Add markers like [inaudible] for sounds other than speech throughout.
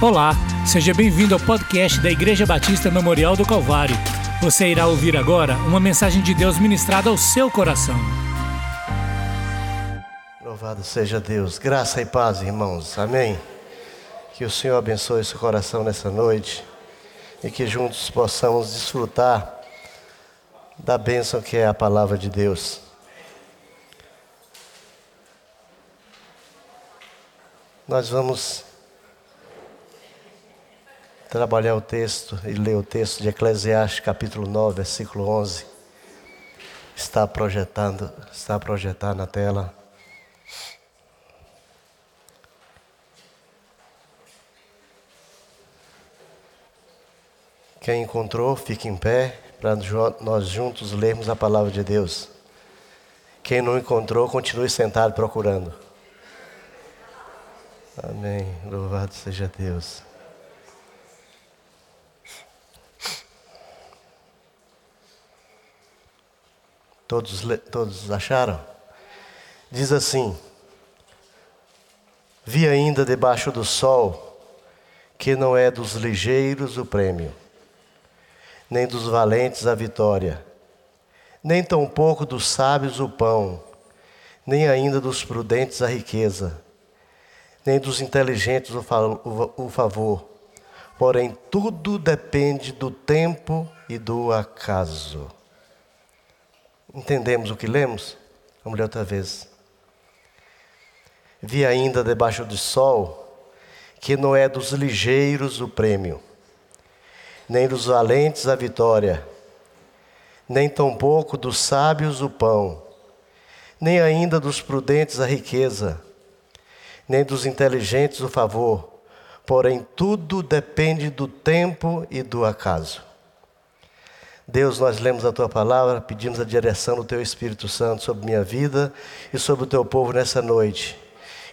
Olá, seja bem-vindo ao podcast da Igreja Batista Memorial do Calvário. Você irá ouvir agora uma mensagem de Deus ministrada ao seu coração. Louvado seja Deus. Graça e paz, irmãos. Amém. Que o Senhor abençoe seu coração nessa noite e que juntos possamos desfrutar da bênção que é a palavra de Deus. Nós vamos trabalhar o texto e ler o texto de Eclesiastes, capítulo 9, versículo 11. Está projetando, está projetado na tela. Quem encontrou, fique em pé para nós juntos lermos a palavra de Deus. Quem não encontrou, continue sentado procurando. Amém. Louvado seja Deus. Todos, todos acharam? Diz assim: Vi ainda debaixo do sol que não é dos ligeiros o prêmio, nem dos valentes a vitória, nem tampouco dos sábios o pão, nem ainda dos prudentes a riqueza, nem dos inteligentes o favor. Porém, tudo depende do tempo e do acaso. Entendemos o que lemos? Vamos ler outra vez. Vi ainda debaixo do sol que não é dos ligeiros o prêmio, nem dos valentes a vitória, nem tampouco dos sábios o pão, nem ainda dos prudentes a riqueza, nem dos inteligentes o favor, porém tudo depende do tempo e do acaso. Deus, nós lemos a tua palavra, pedimos a direção do teu Espírito Santo sobre minha vida e sobre o teu povo nessa noite.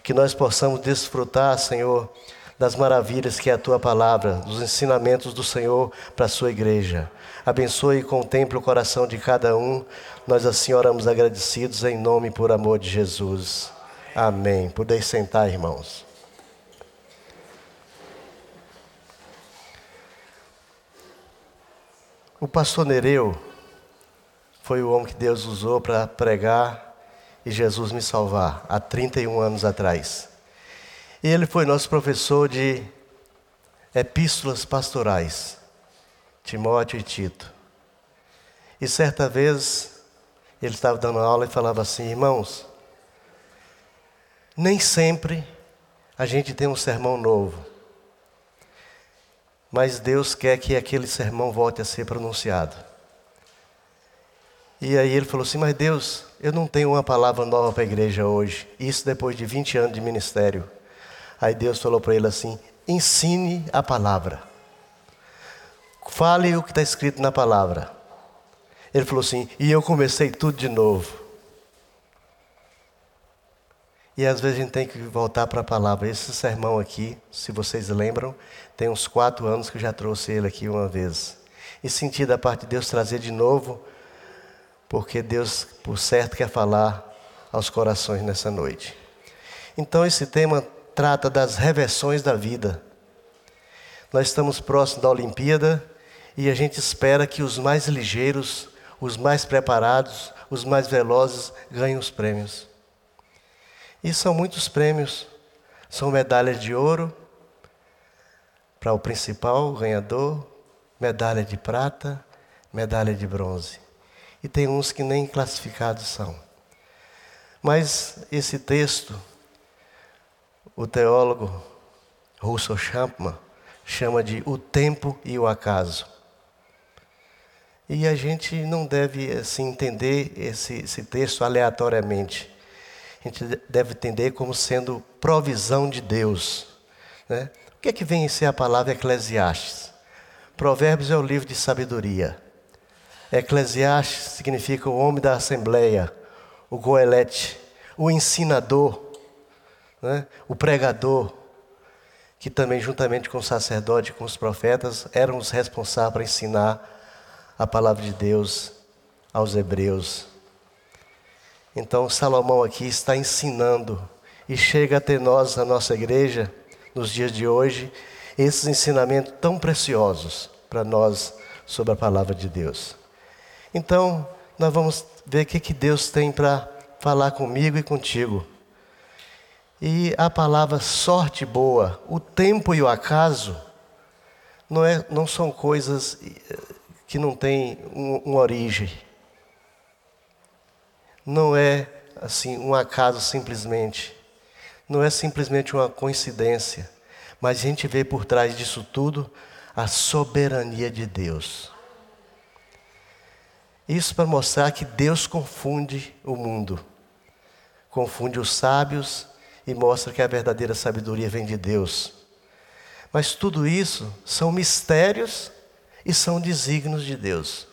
Que nós possamos desfrutar, Senhor, das maravilhas que é a tua palavra, dos ensinamentos do Senhor para a sua igreja. Abençoe e contemple o coração de cada um. Nós assim oramos agradecidos em nome e por amor de Jesus. Amém. Podeis sentar, irmãos. O pastor Nereu foi o homem que Deus usou para pregar e Jesus me salvar há 31 anos atrás. E ele foi nosso professor de epístolas pastorais, Timóteo e Tito. E certa vez ele estava dando aula e falava assim: irmãos, nem sempre a gente tem um sermão novo mas Deus quer que aquele sermão volte a ser pronunciado. E aí ele falou assim: Mas Deus, eu não tenho uma palavra nova para a igreja hoje. Isso depois de 20 anos de ministério. Aí Deus falou para ele assim: Ensine a palavra. Fale o que está escrito na palavra. Ele falou assim: E eu comecei tudo de novo. E às vezes a gente tem que voltar para a palavra. Esse sermão aqui, se vocês lembram, tem uns quatro anos que eu já trouxe ele aqui uma vez. E senti da parte de Deus trazer de novo, porque Deus, por certo, quer falar aos corações nessa noite. Então, esse tema trata das reversões da vida. Nós estamos próximos da Olimpíada e a gente espera que os mais ligeiros, os mais preparados, os mais velozes ganhem os prêmios. E são muitos prêmios. São medalhas de ouro para o principal ganhador, medalha de prata, medalha de bronze. E tem uns que nem classificados são. Mas esse texto, o teólogo Russell Champman chama de o tempo e o acaso. E a gente não deve assim entender esse, esse texto aleatoriamente a gente deve entender como sendo provisão de Deus. Né? O que é que vem em ser a palavra Eclesiastes? Provérbios é o livro de sabedoria. Eclesiastes significa o homem da assembleia, o goelete, o ensinador, né? o pregador, que também, juntamente com o sacerdote e com os profetas, eram os responsáveis para ensinar a palavra de Deus aos hebreus. Então, Salomão aqui está ensinando e chega até nós, a nossa igreja, nos dias de hoje, esses ensinamentos tão preciosos para nós sobre a palavra de Deus. Então, nós vamos ver o que, que Deus tem para falar comigo e contigo. E a palavra sorte boa, o tempo e o acaso, não, é, não são coisas eh, que não têm um, uma origem. Não é assim um acaso simplesmente. Não é simplesmente uma coincidência. Mas a gente vê por trás disso tudo a soberania de Deus. Isso para mostrar que Deus confunde o mundo, confunde os sábios e mostra que a verdadeira sabedoria vem de Deus. Mas tudo isso são mistérios e são desígnios de Deus.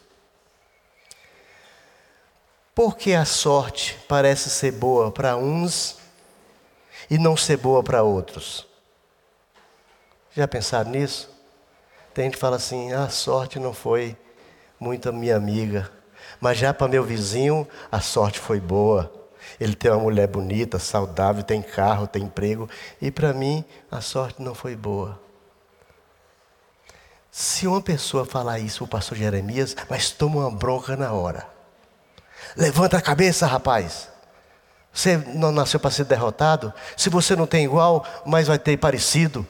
Por que a sorte parece ser boa para uns e não ser boa para outros? Já pensaram nisso? Tem gente que fala assim: ah, a sorte não foi muito minha amiga, mas já para meu vizinho a sorte foi boa. Ele tem uma mulher bonita, saudável, tem carro, tem emprego, e para mim a sorte não foi boa. Se uma pessoa falar isso, o pastor Jeremias, mas toma uma bronca na hora. Levanta a cabeça, rapaz. Você não nasceu para ser derrotado? Se você não tem igual, mas vai ter parecido.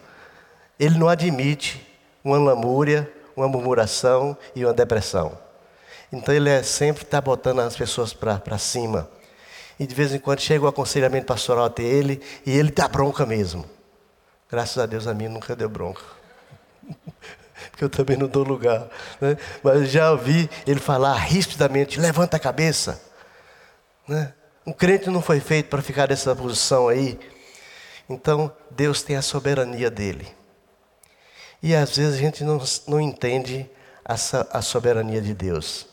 Ele não admite uma lamúria, uma murmuração e uma depressão. Então ele é sempre está botando as pessoas para cima. E de vez em quando chega o aconselhamento pastoral até ele e ele dá bronca mesmo. Graças a Deus a mim nunca deu bronca. [laughs] Porque eu também não dou lugar. Né? Mas já ouvi ele falar rispidamente: levanta a cabeça. Né? Um crente não foi feito para ficar nessa posição aí. Então, Deus tem a soberania dele. E às vezes a gente não, não entende essa, a soberania de Deus.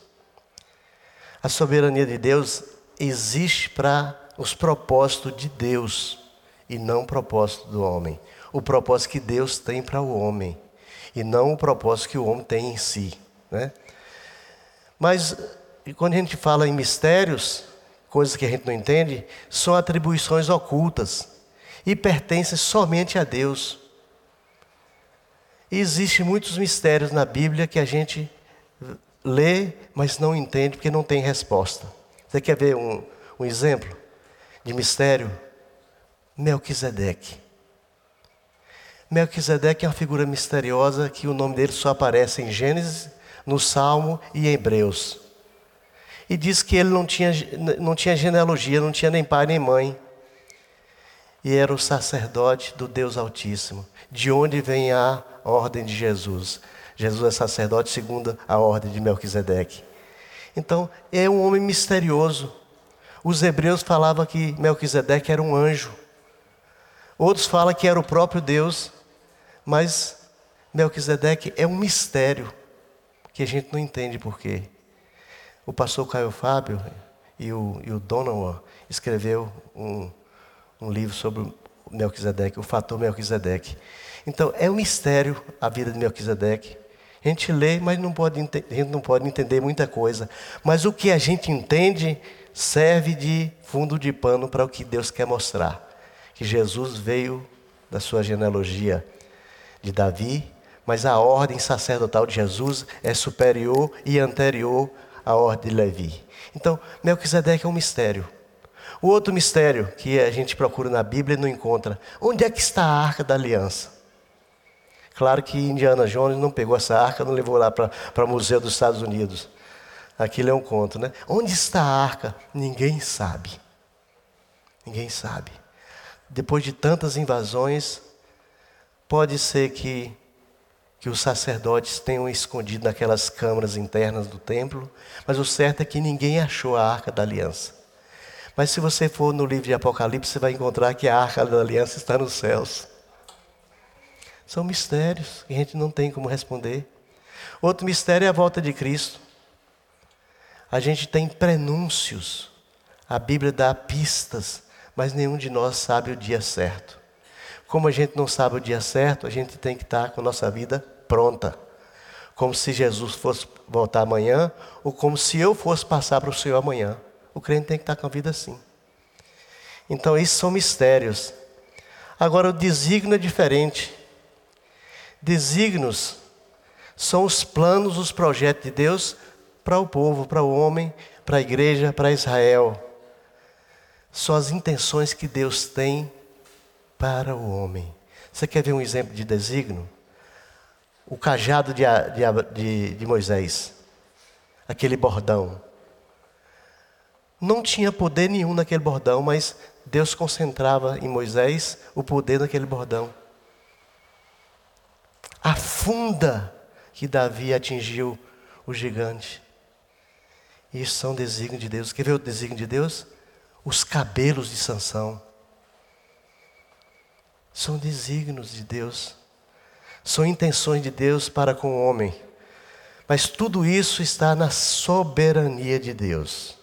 A soberania de Deus existe para os propósitos de Deus e não o propósito do homem. O propósito que Deus tem para o homem e não o propósito que o homem tem em si. Né? Mas quando a gente fala em mistérios, coisas que a gente não entende, são atribuições ocultas e pertencem somente a Deus. E existem muitos mistérios na Bíblia que a gente lê, mas não entende porque não tem resposta. Você quer ver um, um exemplo de mistério? Melquisedeque. Melquisedeque é uma figura misteriosa que o nome dele só aparece em Gênesis, no Salmo e em Hebreus. E diz que ele não tinha, não tinha genealogia, não tinha nem pai nem mãe. E era o sacerdote do Deus Altíssimo, de onde vem a ordem de Jesus. Jesus é sacerdote segundo a ordem de Melquisedeque. Então, é um homem misterioso. Os hebreus falavam que Melquisedeque era um anjo. Outros falam que era o próprio Deus. Mas Melquisedeque é um mistério que a gente não entende por quê. O pastor Caio Fábio e o, e o Donovan escreveu um, um livro sobre Melquisedeque, o fator Melquisedeque. Então, é um mistério a vida de Melquisedeque. A gente lê, mas não pode, a gente não pode entender muita coisa. Mas o que a gente entende serve de fundo de pano para o que Deus quer mostrar. Que Jesus veio da sua genealogia de Davi, mas a ordem sacerdotal de Jesus é superior e anterior à ordem de Levi. Então, Melquisedeque é um mistério. O outro mistério que a gente procura na Bíblia e não encontra, onde é que está a arca da aliança? Claro que Indiana Jones não pegou essa arca, não levou lá para o Museu dos Estados Unidos. Aquilo é um conto, né? Onde está a arca? Ninguém sabe. Ninguém sabe. Depois de tantas invasões, pode ser que, que os sacerdotes tenham escondido naquelas câmaras internas do templo, mas o certo é que ninguém achou a arca da aliança. Mas se você for no livro de Apocalipse, você vai encontrar que a arca da aliança está nos céus. São mistérios que a gente não tem como responder. Outro mistério é a volta de Cristo. A gente tem prenúncios. A Bíblia dá pistas, mas nenhum de nós sabe o dia certo. Como a gente não sabe o dia certo, a gente tem que estar com a nossa vida pronta. Como se Jesus fosse voltar amanhã, ou como se eu fosse passar para o Senhor amanhã. O crente tem que estar com a vida assim. Então, isso são mistérios. Agora, o desígnio é diferente. Desígnios são os planos, os projetos de Deus para o povo, para o homem, para a igreja, para Israel. São as intenções que Deus tem para o homem. Você quer ver um exemplo de desígnio? O cajado de, de, de Moisés, aquele bordão. Não tinha poder nenhum naquele bordão, mas Deus concentrava em Moisés o poder daquele bordão. A funda que Davi atingiu o gigante. Isso são desígnios de Deus. Quer ver o desígnio de Deus? Os cabelos de Sansão. São desígnios de Deus. São intenções de Deus para com o homem. Mas tudo isso está na soberania de Deus.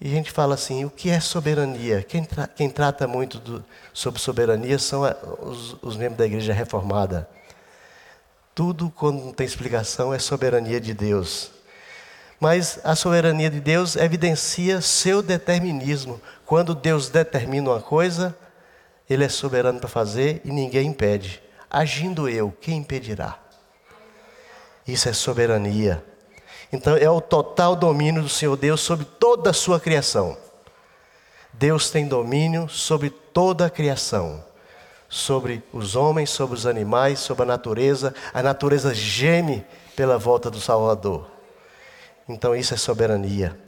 E a gente fala assim: o que é soberania? Quem, tra quem trata muito do, sobre soberania são a, os, os membros da igreja reformada. Tudo, quando não tem explicação, é soberania de Deus. Mas a soberania de Deus evidencia seu determinismo. Quando Deus determina uma coisa, Ele é soberano para fazer e ninguém impede. Agindo eu, quem impedirá? Isso é soberania. Então é o total domínio do Senhor Deus sobre toda a sua criação. Deus tem domínio sobre toda a criação, sobre os homens, sobre os animais, sobre a natureza. A natureza geme pela volta do Salvador. Então isso é soberania.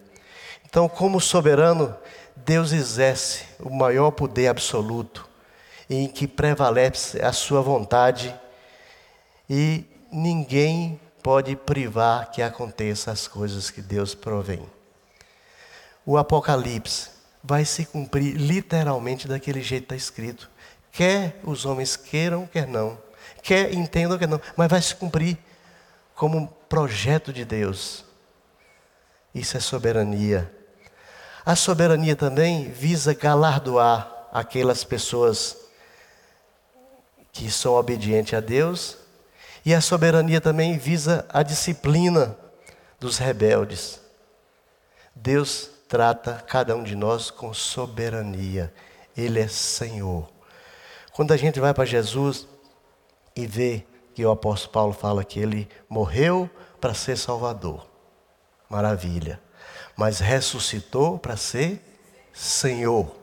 Então, como soberano, Deus exerce o maior poder absoluto, em que prevalece a sua vontade e ninguém pode privar que aconteça as coisas que Deus provém. O Apocalipse vai se cumprir literalmente daquele jeito que está escrito. Quer os homens queiram, quer não. Quer entendam, quer não. Mas vai se cumprir como um projeto de Deus. Isso é soberania. A soberania também visa galardoar aquelas pessoas que são obedientes a Deus e a soberania também visa a disciplina dos rebeldes. Deus trata cada um de nós com soberania. Ele é Senhor. Quando a gente vai para Jesus e vê que o apóstolo Paulo fala que ele morreu para ser Salvador. Maravilha. Mas ressuscitou para ser Senhor,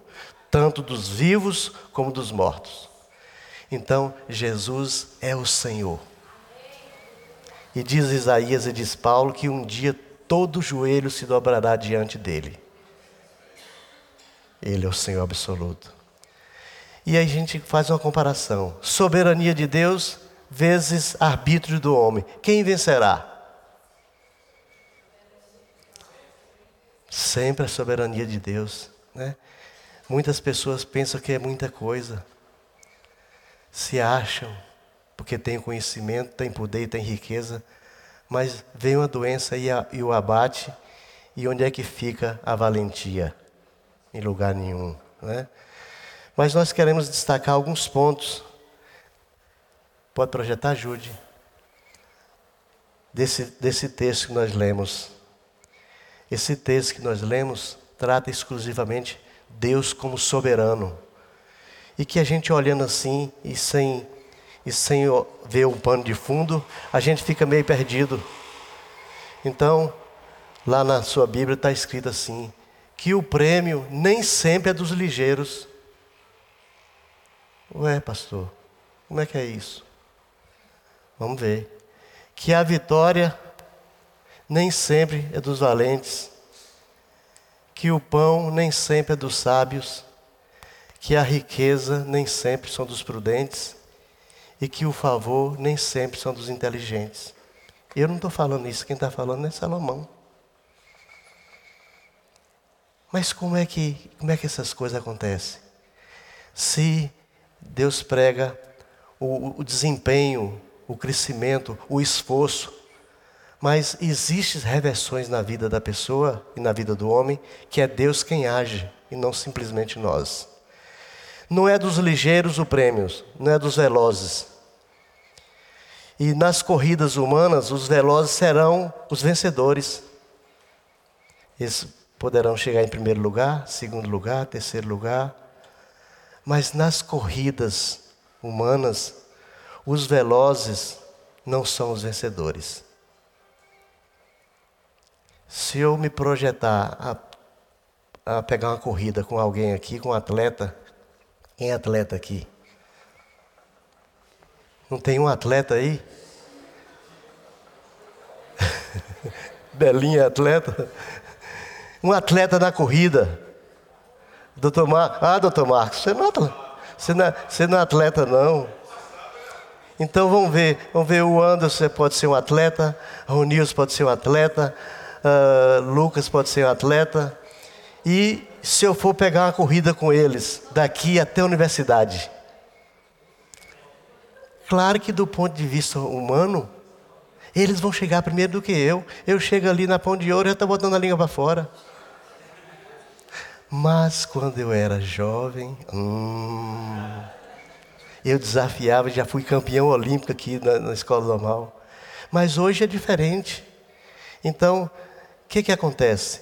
tanto dos vivos como dos mortos. Então, Jesus é o Senhor. E diz Isaías e diz Paulo que um dia todo joelho se dobrará diante dele. Ele é o Senhor absoluto. E aí a gente faz uma comparação: soberania de Deus vezes arbítrio do homem. Quem vencerá? Sempre a soberania de Deus. Né? Muitas pessoas pensam que é muita coisa, se acham porque tem conhecimento, tem poder, tem riqueza, mas vem uma doença e, a, e o abate, e onde é que fica a valentia? Em lugar nenhum. Né? Mas nós queremos destacar alguns pontos. Pode projetar, ajude. Desse, desse texto que nós lemos. Esse texto que nós lemos trata exclusivamente Deus como soberano. E que a gente olhando assim e sem e sem ver um pano de fundo, a gente fica meio perdido. Então, lá na sua Bíblia está escrito assim: que o prêmio nem sempre é dos ligeiros. Ué, pastor, como é que é isso? Vamos ver. Que a vitória nem sempre é dos valentes, que o pão nem sempre é dos sábios, que a riqueza nem sempre são dos prudentes e que o favor nem sempre são dos inteligentes. Eu não estou falando isso, quem está falando é Salomão. Mas como é que, como é que essas coisas acontecem? Se Deus prega o, o desempenho, o crescimento, o esforço, mas existem reversões na vida da pessoa e na vida do homem que é Deus quem age e não simplesmente nós. Não é dos ligeiros o prêmio, não é dos velozes. E nas corridas humanas, os velozes serão os vencedores. Eles poderão chegar em primeiro lugar, segundo lugar, terceiro lugar. Mas nas corridas humanas, Os velozes não são os vencedores. Se eu me projetar a, a pegar uma corrida com alguém aqui, com um atleta, quem é atleta aqui? Não tem um atleta aí? [laughs] Belinha é atleta? Um atleta na corrida. Doutor Mar... Ah, doutor Marcos, você não, é atleta. Você, não é... você não é atleta, não. Então vamos ver, vamos ver o Anderson pode ser um atleta, o Nils pode ser um atleta, uh, Lucas pode ser um atleta. E se eu for pegar uma corrida com eles, daqui até a universidade? Claro que do ponto de vista humano, eles vão chegar primeiro do que eu. Eu chego ali na pão de ouro e já estou botando a língua para fora. Mas quando eu era jovem, hum, eu desafiava, já fui campeão olímpico aqui na, na escola normal. Mas hoje é diferente. Então, o que, que acontece?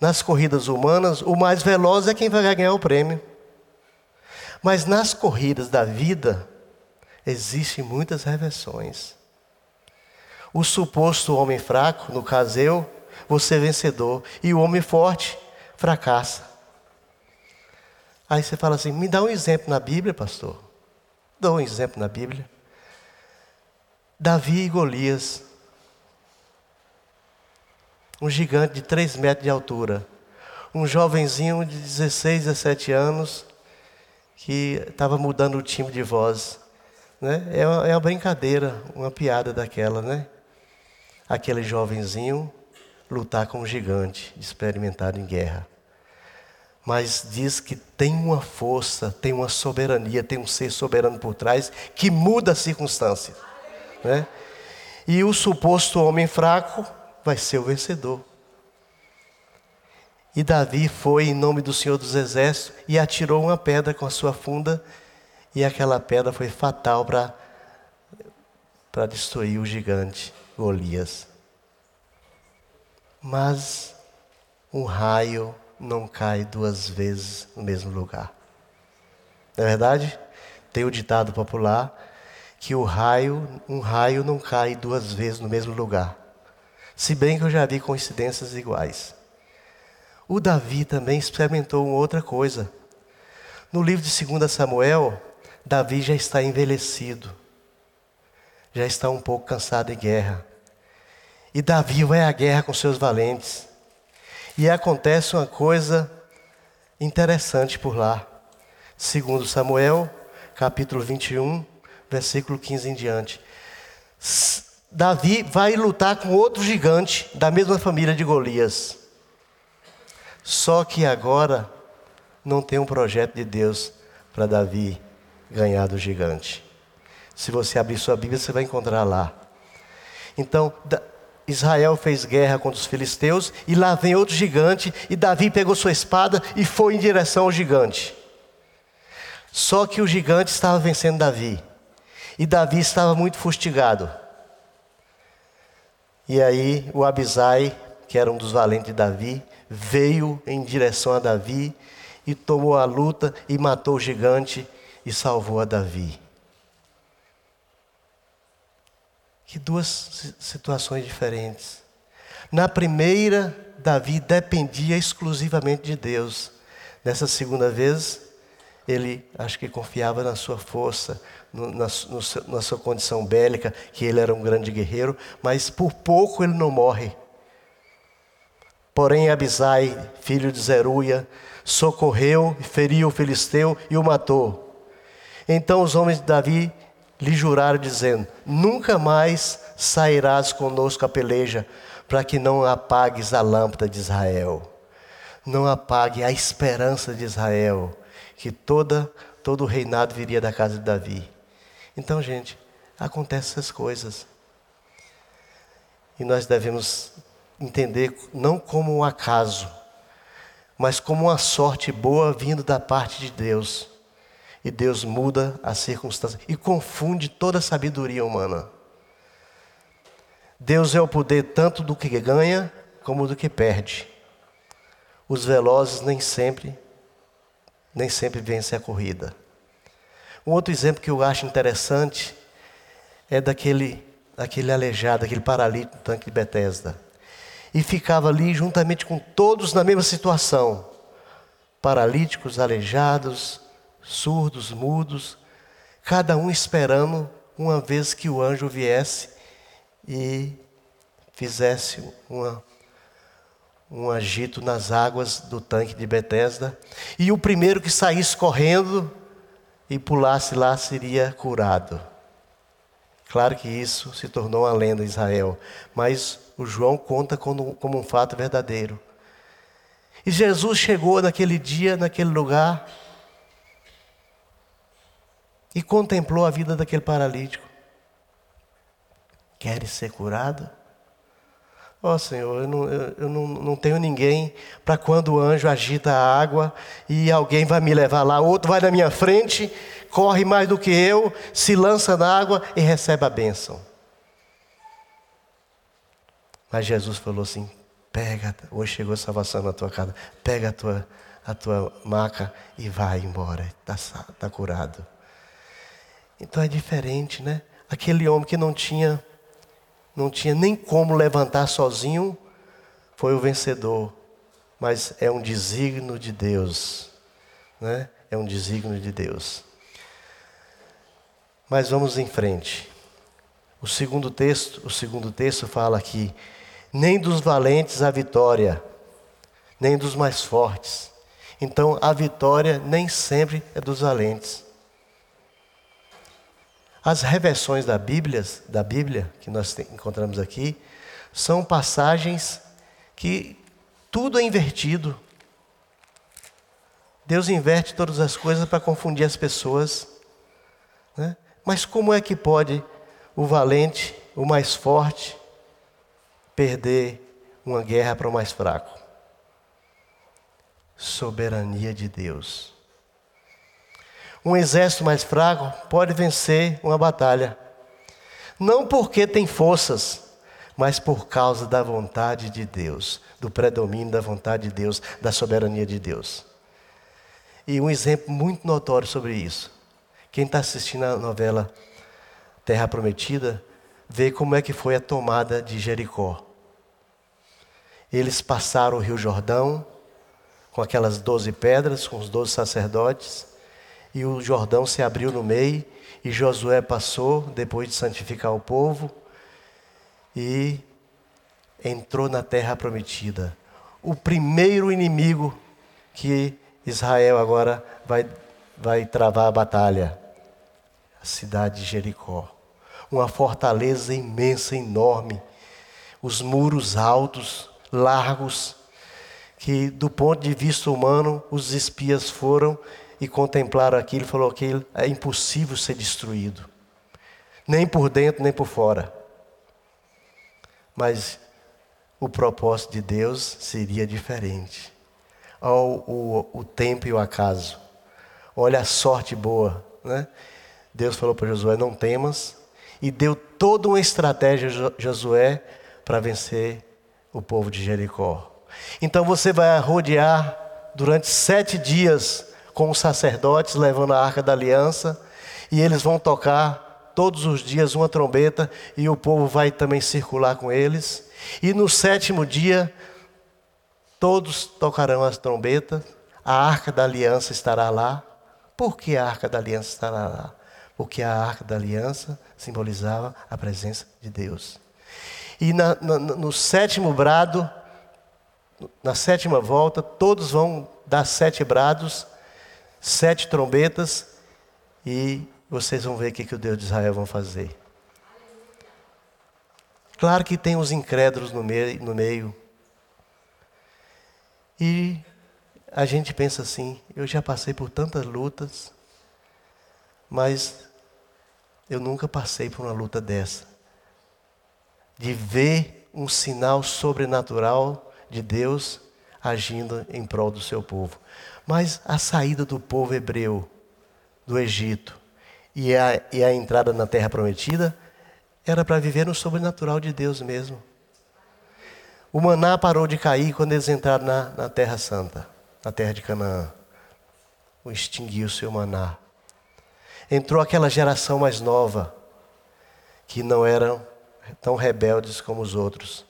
Nas corridas humanas, o mais veloz é quem vai ganhar o prêmio. Mas nas corridas da vida, existem muitas reversões. O suposto homem fraco, no caso eu, você é vencedor. E o homem forte fracassa. Aí você fala assim: me dá um exemplo na Bíblia, pastor. Dou um exemplo na Bíblia. Davi e Golias um gigante de 3 metros de altura. Um jovenzinho de 16, 17 anos que estava mudando o timbre de voz. Né? É, uma, é uma brincadeira, uma piada daquela, né? Aquele jovenzinho lutar com um gigante experimentado em guerra. Mas diz que tem uma força, tem uma soberania, tem um ser soberano por trás que muda a circunstância. Né? E o suposto homem fraco vai ser o vencedor. E Davi foi em nome do Senhor dos Exércitos e atirou uma pedra com a sua funda, e aquela pedra foi fatal para para destruir o gigante Golias. Mas um raio não cai duas vezes no mesmo lugar. Não é verdade? Tem o ditado popular que o raio, um raio não cai duas vezes no mesmo lugar. Se bem que eu já vi coincidências iguais. O Davi também experimentou outra coisa. No livro de 2 Samuel, Davi já está envelhecido, já está um pouco cansado de guerra. E Davi vai à guerra com seus valentes. E acontece uma coisa interessante por lá. Segundo Samuel, capítulo 21, versículo 15 em diante. Davi vai lutar com outro gigante da mesma família de Golias. Só que agora não tem um projeto de Deus para Davi ganhar do gigante. Se você abrir sua Bíblia, você vai encontrar lá. Então, Israel fez guerra contra os filisteus e lá vem outro gigante e Davi pegou sua espada e foi em direção ao gigante. Só que o gigante estava vencendo Davi. E Davi estava muito fustigado. E aí o Abisai, que era um dos valentes de Davi, veio em direção a Davi e tomou a luta e matou o gigante e salvou a Davi. Que duas situações diferentes. Na primeira, Davi dependia exclusivamente de Deus. Nessa segunda vez, ele acho que confiava na sua força, no, na, no, na sua condição bélica, que ele era um grande guerreiro, mas por pouco ele não morre. Porém, Abisai, filho de Zeruia, socorreu, feriu o filisteu e o matou. Então os homens de Davi lhe juraram, dizendo: Nunca mais sairás conosco a peleja, para que não apagues a lâmpada de Israel. Não apague a esperança de Israel que toda, todo o reinado viria da casa de Davi. Então, gente, acontecem essas coisas. E nós devemos entender não como um acaso, mas como uma sorte boa vindo da parte de Deus. E Deus muda as circunstâncias e confunde toda a sabedoria humana. Deus é o poder tanto do que ganha como do que perde. Os velozes nem sempre nem sempre vence a corrida. Um outro exemplo que eu acho interessante é daquele, daquele aleijado, aquele paralítico do tanque de Betesda. E ficava ali juntamente com todos na mesma situação. Paralíticos, aleijados, surdos, mudos, cada um esperando uma vez que o anjo viesse e fizesse uma, um agito nas águas do tanque de Betesda, e o primeiro que saísse correndo e pulasse lá seria curado. Claro que isso se tornou uma lenda em Israel, mas o João conta como, como um fato verdadeiro. E Jesus chegou naquele dia, naquele lugar, e contemplou a vida daquele paralítico. Queres ser curado? Ó oh, Senhor, eu, não, eu, eu não, não tenho ninguém para quando o anjo agita a água e alguém vai me levar lá, outro vai na minha frente, corre mais do que eu, se lança na água e recebe a bênção. Mas Jesus falou assim: pega, hoje chegou a salvação na tua casa, pega a tua, a tua maca e vai embora, está tá curado. Então é diferente, né? Aquele homem que não tinha não tinha nem como levantar sozinho, foi o vencedor. Mas é um desígnio de Deus, né? É um desígnio de Deus. Mas vamos em frente. O segundo texto, o segundo texto fala aqui: nem dos valentes a vitória, nem dos mais fortes. Então a vitória nem sempre é dos valentes. As reversões da Bíblia, da Bíblia que nós encontramos aqui, são passagens que tudo é invertido. Deus inverte todas as coisas para confundir as pessoas. Né? Mas como é que pode o valente, o mais forte, perder uma guerra para o mais fraco? Soberania de Deus. Um exército mais fraco pode vencer uma batalha. Não porque tem forças, mas por causa da vontade de Deus, do predomínio da vontade de Deus, da soberania de Deus. E um exemplo muito notório sobre isso. Quem está assistindo a novela Terra Prometida, vê como é que foi a tomada de Jericó. Eles passaram o Rio Jordão com aquelas doze pedras, com os doze sacerdotes, e o Jordão se abriu no meio, e Josué passou, depois de santificar o povo, e entrou na terra prometida. O primeiro inimigo que Israel agora vai, vai travar a batalha a cidade de Jericó. Uma fortaleza imensa, enorme, os muros altos, largos, que do ponto de vista humano os espias foram e contemplaram aquilo e falou que é impossível ser destruído. Nem por dentro, nem por fora. Mas o propósito de Deus seria diferente. Olha o, o, o tempo e o acaso. Olha a sorte boa. Né? Deus falou para Josué: não temas. E deu toda uma estratégia Josué para vencer o povo de Jericó. Então você vai rodear durante sete dias com os sacerdotes levando a arca da aliança, e eles vão tocar todos os dias uma trombeta, e o povo vai também circular com eles. E no sétimo dia, todos tocarão as trombetas, a arca da aliança estará lá. Por que a arca da aliança estará lá? Porque a arca da aliança simbolizava a presença de Deus. E na, na, no sétimo brado, na sétima volta, todos vão dar sete brados sete trombetas e vocês vão ver o que, que o Deus de Israel vai fazer. Claro que tem os incrédulos no no meio. E a gente pensa assim: eu já passei por tantas lutas, mas eu nunca passei por uma luta dessa. De ver um sinal sobrenatural de Deus agindo em prol do seu povo. Mas a saída do povo hebreu do Egito e a, e a entrada na terra prometida era para viver no sobrenatural de Deus mesmo. O maná parou de cair quando eles entraram na, na terra santa, na terra de Canaã. O extinguiu o seu maná. entrou aquela geração mais nova, que não eram tão rebeldes como os outros.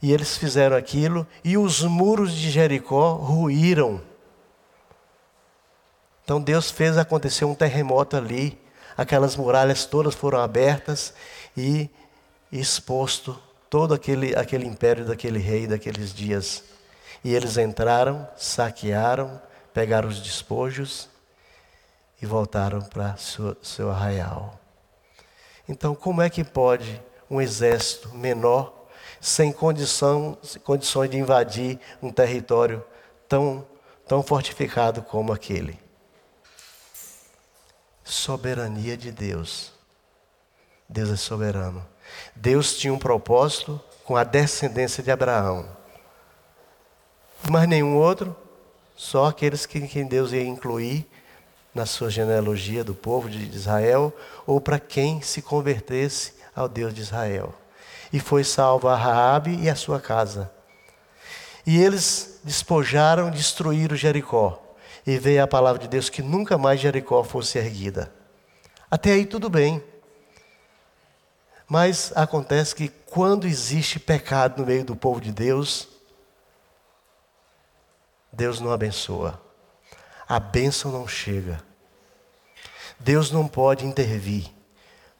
E eles fizeram aquilo, e os muros de Jericó ruíram. Então Deus fez acontecer um terremoto ali, aquelas muralhas todas foram abertas e exposto todo aquele, aquele império daquele rei daqueles dias. E eles entraram, saquearam, pegaram os despojos e voltaram para seu, seu arraial. Então, como é que pode um exército menor, sem condição, condições de invadir um território tão, tão fortificado como aquele? Soberania de Deus. Deus é soberano. Deus tinha um propósito com a descendência de Abraão. Mas nenhum outro, só aqueles que, que Deus ia incluir na sua genealogia do povo de Israel, ou para quem se convertesse ao Deus de Israel. E foi salvo a Raabe e a sua casa. E eles despojaram, destruíram Jericó. E veio a palavra de Deus que nunca mais Jericó fosse erguida. Até aí tudo bem. Mas acontece que quando existe pecado no meio do povo de Deus, Deus não abençoa a bênção não chega. Deus não pode intervir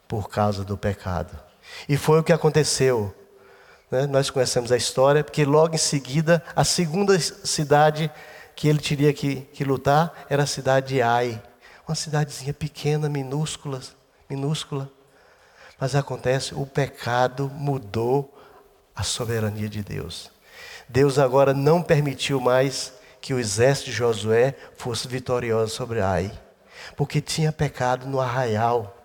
por causa do pecado. E foi o que aconteceu. Né? Nós conhecemos a história, porque logo em seguida, a segunda cidade que ele teria que, que lutar era a cidade de Ai. Uma cidadezinha pequena, minúscula, minúscula. Mas acontece, o pecado mudou a soberania de Deus. Deus agora não permitiu mais que o exército de Josué fosse vitorioso sobre Ai, porque tinha pecado no arraial.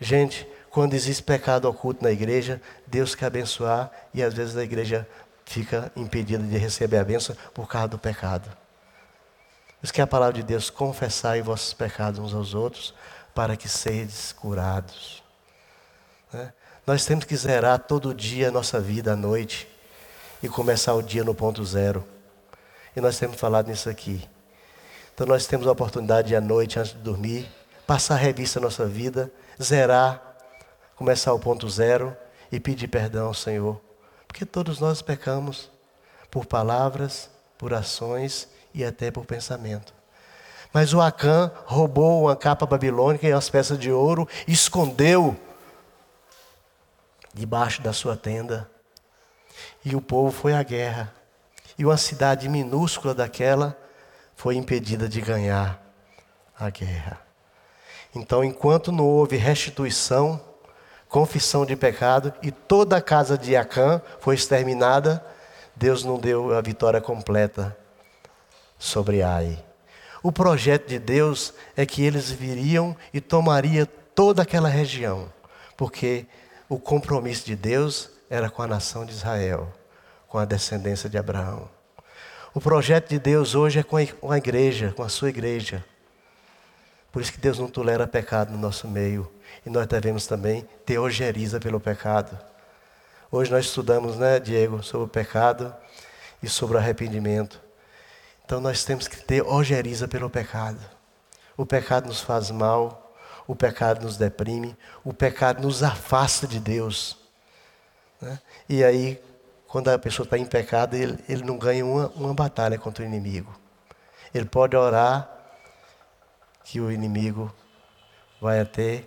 Gente, quando existe pecado oculto na igreja, Deus quer abençoar e às vezes a igreja fica impedida de receber a bênção por causa do pecado. Isso que é a palavra de Deus, confessai vossos pecados uns aos outros, para que sejais curados. Né? Nós temos que zerar todo dia a nossa vida à noite e começar o dia no ponto zero. E nós temos falado nisso aqui. Então nós temos a oportunidade de à noite, antes de dormir, passar a revista na nossa vida, zerar, começar o ponto zero e pedir perdão ao Senhor. Porque todos nós pecamos por palavras, por ações e até por pensamento. Mas o Acã roubou uma capa babilônica e umas peças de ouro, escondeu debaixo da sua tenda. E o povo foi à guerra e uma cidade minúscula daquela foi impedida de ganhar a guerra. Então, enquanto não houve restituição, confissão de pecado e toda a casa de Acã foi exterminada, Deus não deu a vitória completa sobre Ai. O projeto de Deus é que eles viriam e tomariam toda aquela região, porque o compromisso de Deus era com a nação de Israel com a descendência de Abraão. O projeto de Deus hoje é com a igreja, com a sua igreja. Por isso que Deus não tolera pecado no nosso meio. E nós devemos também ter ojeriza pelo pecado. Hoje nós estudamos, né, Diego, sobre o pecado e sobre o arrependimento. Então nós temos que ter ojeriza pelo pecado. O pecado nos faz mal, o pecado nos deprime, o pecado nos afasta de Deus. Né? E aí, quando a pessoa está em pecado, ele, ele não ganha uma, uma batalha contra o inimigo. Ele pode orar que o inimigo vai até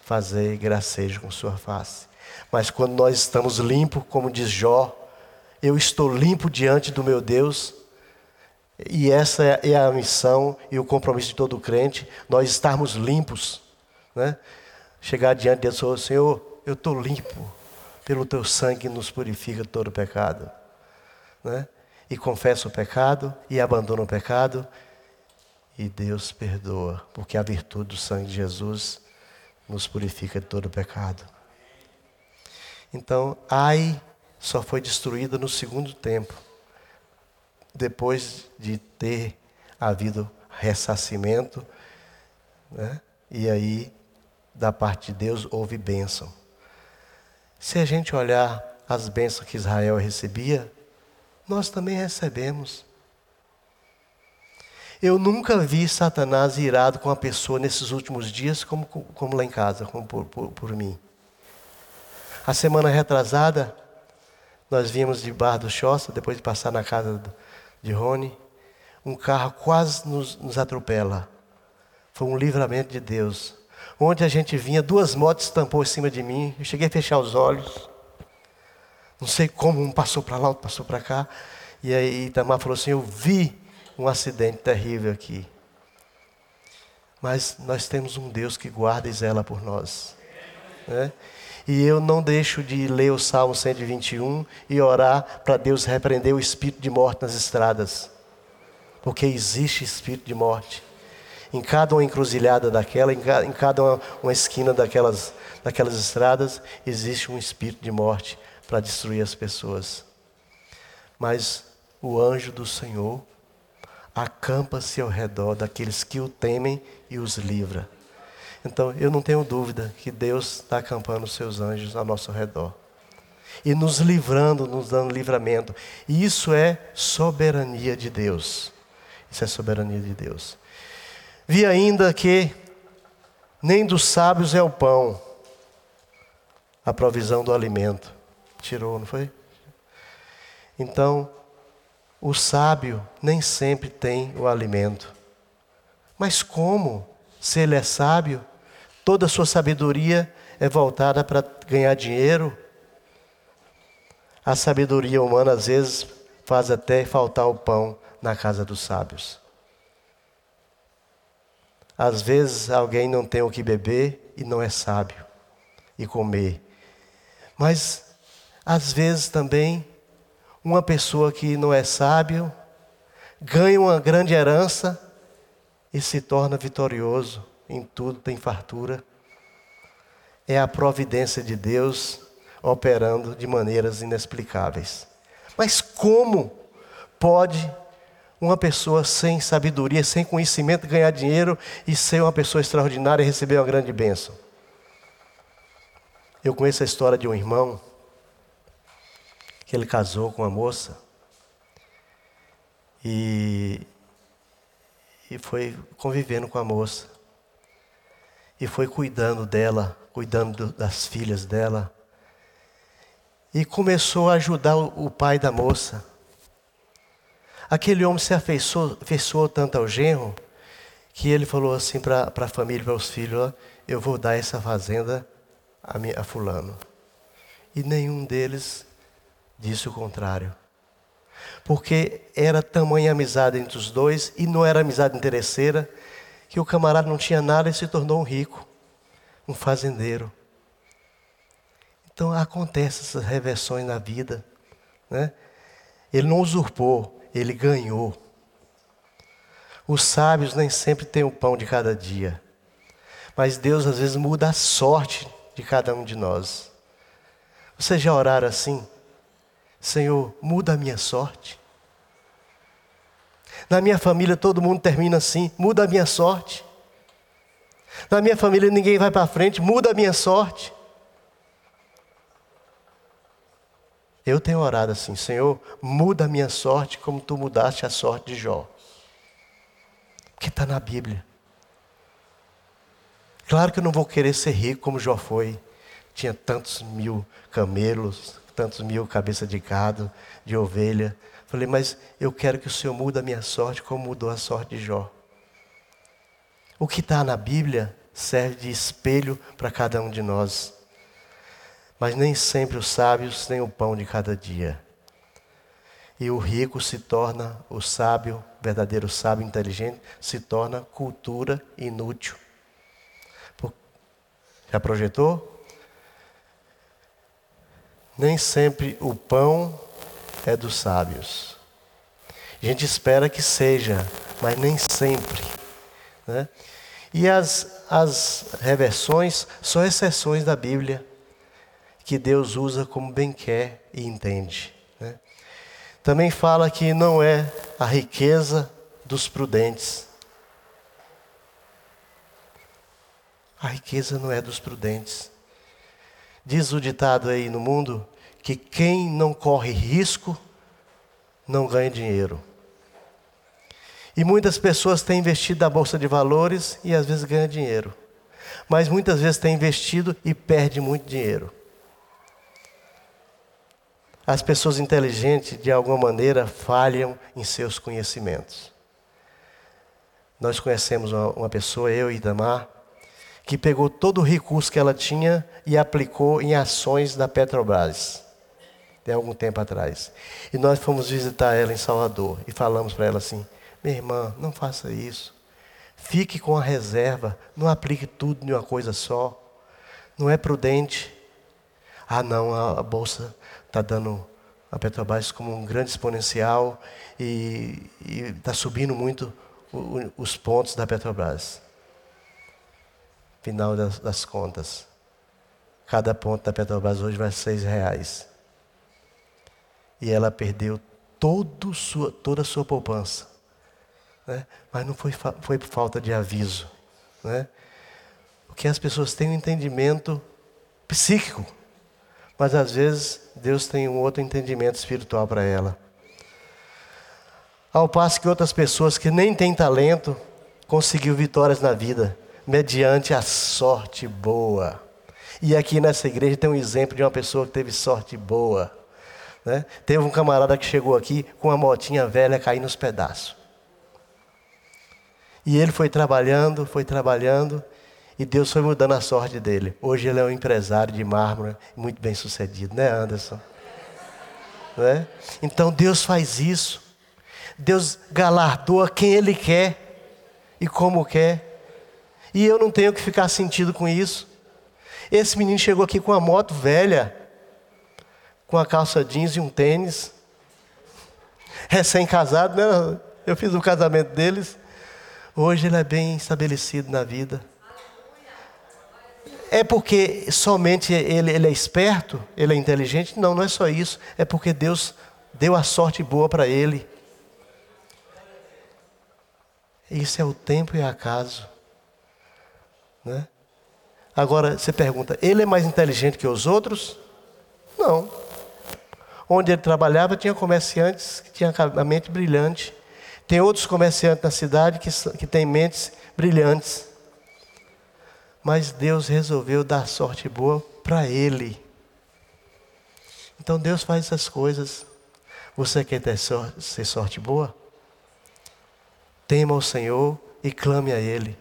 fazer gracejo com sua face. Mas quando nós estamos limpos, como diz Jó, eu estou limpo diante do meu Deus, e essa é a missão e o compromisso de todo crente, nós estarmos limpos. Né? Chegar diante de Deus, Senhor, eu estou limpo pelo teu sangue nos purifica todo pecado. Né? E confessa o pecado e abandona o pecado, e Deus perdoa, porque a virtude do sangue de Jesus nos purifica de todo pecado. Então, Ai só foi destruída no segundo tempo, depois de ter havido ressacimento, né? e aí, da parte de Deus, houve bênção. Se a gente olhar as bênçãos que Israel recebia, nós também recebemos. Eu nunca vi Satanás irado com a pessoa nesses últimos dias, como, como lá em casa, como por, por, por mim. A semana retrasada, nós vimos de Bar do Choça, depois de passar na casa de Rony, um carro quase nos, nos atropela. Foi um livramento de Deus. Onde a gente vinha, duas motos estampou em cima de mim. Eu cheguei a fechar os olhos. Não sei como, um passou para lá, outro passou para cá. E aí Itamar falou assim: Eu vi um acidente terrível aqui. Mas nós temos um Deus que guarda e zela por nós. Né? E eu não deixo de ler o Salmo 121 e orar para Deus repreender o espírito de morte nas estradas. Porque existe espírito de morte. Em cada uma encruzilhada daquela, em cada uma, uma esquina daquelas, daquelas estradas, existe um espírito de morte para destruir as pessoas. Mas o anjo do Senhor acampa-se ao redor daqueles que o temem e os livra. Então, eu não tenho dúvida que Deus está acampando os seus anjos ao nosso redor. E nos livrando, nos dando livramento. E isso é soberania de Deus. Isso é soberania de Deus. Vi ainda que nem dos sábios é o pão, a provisão do alimento. Tirou, não foi? Então, o sábio nem sempre tem o alimento. Mas como? Se ele é sábio, toda a sua sabedoria é voltada para ganhar dinheiro. A sabedoria humana às vezes faz até faltar o pão na casa dos sábios. Às vezes alguém não tem o que beber e não é sábio e comer. Mas às vezes também uma pessoa que não é sábio ganha uma grande herança e se torna vitorioso em tudo, tem fartura. É a providência de Deus operando de maneiras inexplicáveis. Mas como pode uma pessoa sem sabedoria, sem conhecimento ganhar dinheiro e ser uma pessoa extraordinária e receber uma grande bênção? Eu conheço a história de um irmão que ele casou com uma moça e, e foi convivendo com a moça. E foi cuidando dela, cuidando das filhas dela. E começou a ajudar o, o pai da moça. Aquele homem se afeiçoou, afeiçoou tanto ao genro que ele falou assim para a família, para os filhos: Eu vou dar essa fazenda a, minha, a Fulano. E nenhum deles disse o contrário. Porque era tamanha amizade entre os dois, e não era amizade interesseira, que o camarada não tinha nada e se tornou um rico, um fazendeiro. Então acontecem essas reversões na vida. Né? Ele não usurpou, ele ganhou. Os sábios nem sempre têm o pão de cada dia. Mas Deus às vezes muda a sorte de cada um de nós. Vocês já oraram assim? Senhor, muda a minha sorte. Na minha família todo mundo termina assim, muda a minha sorte. Na minha família ninguém vai para frente, muda a minha sorte. Eu tenho orado assim, Senhor, muda a minha sorte como tu mudaste a sorte de Jó. Porque está na Bíblia. Claro que eu não vou querer ser rico como Jó foi. Tinha tantos mil camelos, tantos mil cabeças de gado, de ovelha. Falei, mas eu quero que o Senhor mude a minha sorte como mudou a sorte de Jó. O que está na Bíblia serve de espelho para cada um de nós. Mas nem sempre os sábios têm o pão de cada dia. E o rico se torna o sábio, verdadeiro sábio inteligente, se torna cultura inútil. Já projetou? Nem sempre o pão é dos sábios. A gente espera que seja, mas nem sempre. Né? E as, as reversões são exceções da Bíblia que Deus usa como bem quer e entende. Né? Também fala que não é a riqueza dos prudentes. A riqueza não é dos prudentes. Diz o ditado aí no mundo que quem não corre risco não ganha dinheiro. E muitas pessoas têm investido na bolsa de valores e às vezes ganham dinheiro. Mas muitas vezes têm investido e perde muito dinheiro. As pessoas inteligentes, de alguma maneira, falham em seus conhecimentos. Nós conhecemos uma pessoa, eu e Damar, que pegou todo o recurso que ela tinha e aplicou em ações da Petrobras, tem algum tempo atrás. E nós fomos visitar ela em Salvador e falamos para ela assim: minha irmã, não faça isso. Fique com a reserva, não aplique tudo em uma coisa só. Não é prudente. Ah, não, a, bolsa está dando a Petrobras como um grande exponencial e está subindo muito os pontos da Petrobras. Final das, das, contas. Cada ponto da Petrobras hoje vai seis reais. E ela perdeu todo sua, toda a sua poupança. Né? Mas não foi, foi por falta de aviso. Né? Porque as pessoas têm um entendimento psíquico. Mas às vezes Deus tem um outro entendimento espiritual para ela. Ao passo que outras pessoas que nem têm talento conseguiu vitórias na vida, mediante a sorte boa. E aqui nessa igreja tem um exemplo de uma pessoa que teve sorte boa. Né? Teve um camarada que chegou aqui com uma motinha velha caindo nos pedaços. E ele foi trabalhando, foi trabalhando, e Deus foi mudando a sorte dele. Hoje ele é um empresário de mármore, muito bem sucedido, né, Anderson? Não é? Então Deus faz isso. Deus galardoa quem Ele quer e como quer. E eu não tenho que ficar sentido com isso. Esse menino chegou aqui com uma moto velha, com a calça jeans e um tênis, recém-casado, né? Eu fiz o casamento deles. Hoje ele é bem estabelecido na vida. É porque somente ele, ele, é esperto, ele é inteligente? Não, não é só isso. É porque Deus deu a sorte boa para ele. Isso é o tempo e acaso. Né? Agora você pergunta: ele é mais inteligente que os outros? Não. Onde ele trabalhava tinha comerciantes que tinham a mente brilhante. Tem outros comerciantes na cidade que, que têm mentes brilhantes. Mas Deus resolveu dar sorte boa para ele. Então Deus faz essas coisas. Você quer ter sorte, sorte boa? Tema o Senhor e clame a Ele.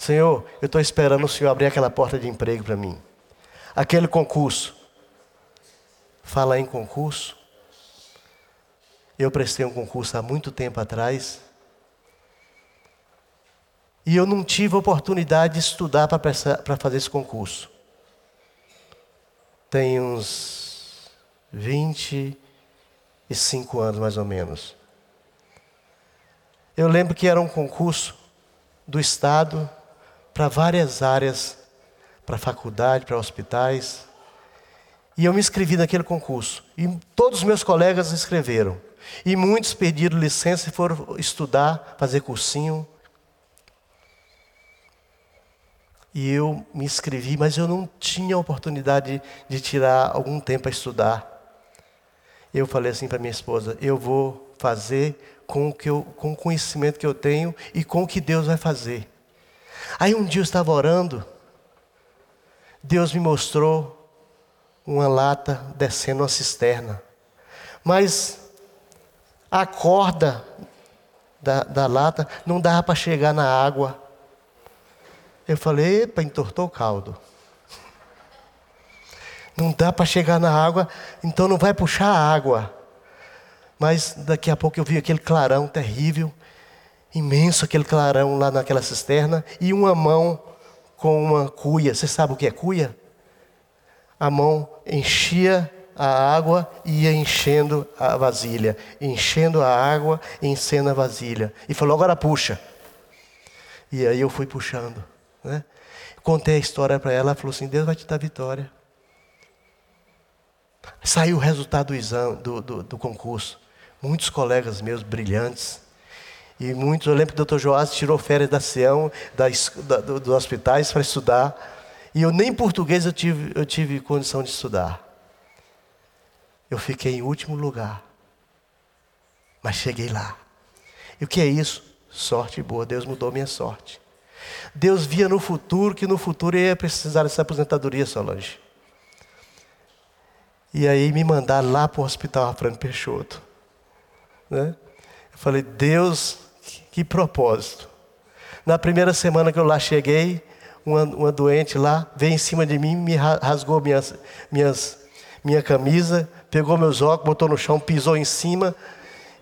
Senhor, eu estou esperando o Senhor abrir aquela porta de emprego para mim. Aquele concurso. Fala em concurso. Eu prestei um concurso há muito tempo atrás. E eu não tive oportunidade de estudar para fazer esse concurso. Tem uns 25 anos mais ou menos. Eu lembro que era um concurso do Estado para várias áreas, para faculdade, para hospitais. E eu me inscrevi naquele concurso. E todos os meus colegas inscreveram. E muitos pediram licença e foram estudar, fazer cursinho. E eu me inscrevi, mas eu não tinha oportunidade de tirar algum tempo para estudar. Eu falei assim para minha esposa: eu vou fazer com o, que eu, com o conhecimento que eu tenho e com o que Deus vai fazer. Aí um dia eu estava orando, Deus me mostrou uma lata descendo uma cisterna. Mas a corda da, da lata não dava para chegar na água. Eu falei, epa, entortou o caldo. Não dá para chegar na água, então não vai puxar a água. Mas daqui a pouco eu vi aquele clarão terrível, imenso aquele clarão lá naquela cisterna, e uma mão com uma cuia. Você sabe o que é cuia? A mão enchia a água e ia enchendo a vasilha, enchendo a água e enchendo a vasilha. E falou: agora puxa. E aí eu fui puxando. Né? Contei a história para ela, ela falou assim: Deus vai te dar vitória. Saiu o resultado do exame, do, do, do concurso. Muitos colegas meus brilhantes. E muitos, eu lembro que o Dr. Joás tirou férias da Sião, da, da, do, dos hospitais para estudar. E eu nem português eu tive, eu tive condição de estudar eu fiquei em último lugar. Mas cheguei lá. E o que é isso? Sorte boa. Deus mudou minha sorte. Deus via no futuro que no futuro eu ia precisar dessa aposentadoria, Solange. E aí me mandaram lá para o hospital Franco Peixoto. Né? Eu falei, Deus, que, propósito. Na primeira semana que eu lá cheguei, uma, uma doente lá veio em cima de mim, me rasgou minhas, minhas, minha camisa, pegou meus óculos, botou no chão, pisou em cima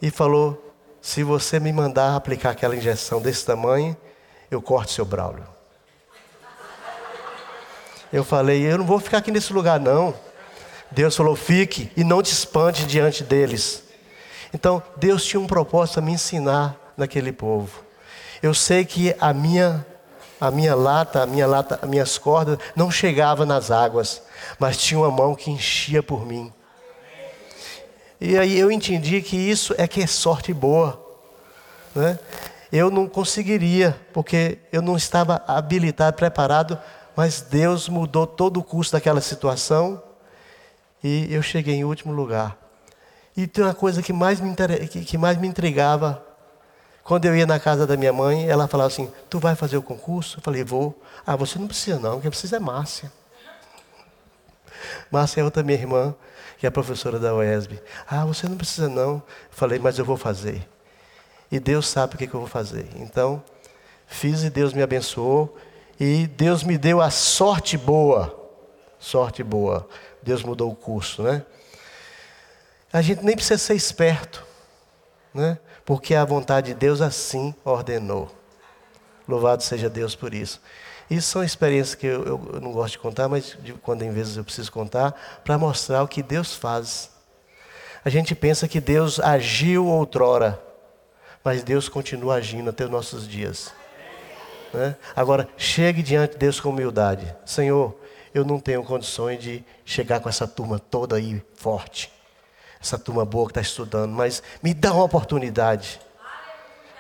e falou: Se você me mandar aplicar aquela injeção desse tamanho, eu corto seu Braulio. Eu falei: Eu não vou ficar aqui nesse lugar, não. Deus falou: Fique e não te espante diante deles. Então, Deus tinha um propósito a me ensinar naquele povo. Eu sei que a minha a minha lata, a minha lata, as minhas cordas não chegava nas águas, mas tinha uma mão que enchia por mim. E aí eu entendi que isso é que é sorte boa. Né? Eu não conseguiria, porque eu não estava habilitado, preparado, mas Deus mudou todo o curso daquela situação e eu cheguei em último lugar. E tem uma coisa que mais me, que mais me intrigava. Quando eu ia na casa da minha mãe, ela falava assim: Tu vai fazer o concurso? Eu falei: Vou. Ah, você não precisa, não, quem precisa é Márcia. Márcia é outra minha irmã que é professora da UESB. Ah, você não precisa não. Eu falei, mas eu vou fazer. E Deus sabe o que, que eu vou fazer. Então, fiz e Deus me abençoou. E Deus me deu a sorte boa. Sorte boa. Deus mudou o curso, né? A gente nem precisa ser esperto, né? Porque a vontade de Deus assim ordenou. Louvado seja Deus por isso. Isso são experiências que eu, eu não gosto de contar, mas de quando em vezes eu preciso contar, para mostrar o que Deus faz. A gente pensa que Deus agiu outrora, mas Deus continua agindo até os nossos dias. Né? Agora, chegue diante de Deus com humildade. Senhor, eu não tenho condições de chegar com essa turma toda aí forte. Essa turma boa que está estudando, mas me dá uma oportunidade.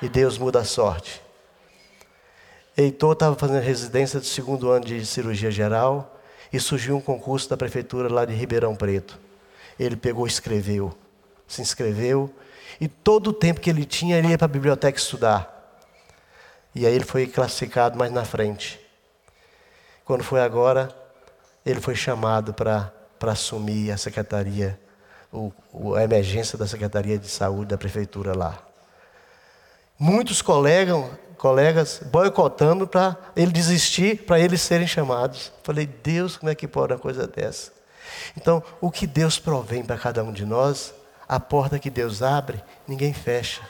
E Deus muda a sorte. Heitor estava fazendo residência de segundo ano de cirurgia geral e surgiu um concurso da prefeitura lá de Ribeirão Preto. Ele pegou e escreveu, se inscreveu e todo o tempo que ele tinha ele ia para a biblioteca estudar. E aí ele foi classificado mais na frente. Quando foi agora, ele foi chamado para assumir a secretaria, o, a emergência da Secretaria de Saúde da prefeitura lá. Muitos colegas, colegas boicotando para ele desistir, para eles serem chamados. Falei, Deus, como é que pode uma coisa dessa? Então, o que Deus provém para cada um de nós, a porta que Deus abre, ninguém fecha.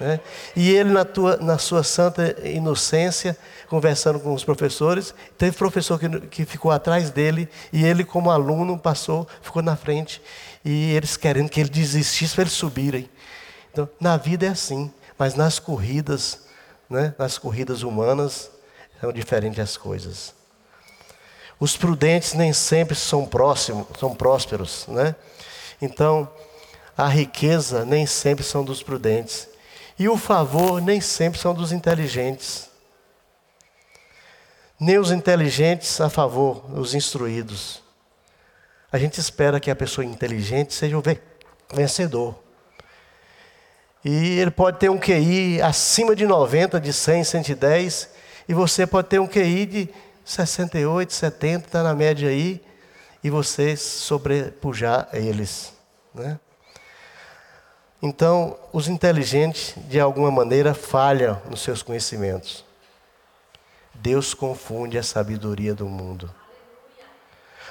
Né? E ele, na, tua, na sua santa inocência, conversando com os professores, teve professor que, que ficou atrás dele, e ele, como aluno, passou, ficou na frente, e eles querendo que ele desistisse para eles subirem. Então, na vida é assim, mas nas corridas né? nas corridas humanas, são diferentes as coisas. Os prudentes nem sempre são próximos, são prósperos, né? Então, a riqueza nem sempre são dos prudentes. E o favor nem sempre são dos inteligentes. Nem os inteligentes a favor, os instruídos. A gente espera que a pessoa inteligente seja o vencedor. E ele pode ter um QI acima de 90, de 100, 110, e você pode ter um QI de 68, 70, está na média aí, e você sobrepujar eles. Né? Então, os inteligentes, de alguma maneira, falham nos seus conhecimentos. Deus confunde a sabedoria do mundo.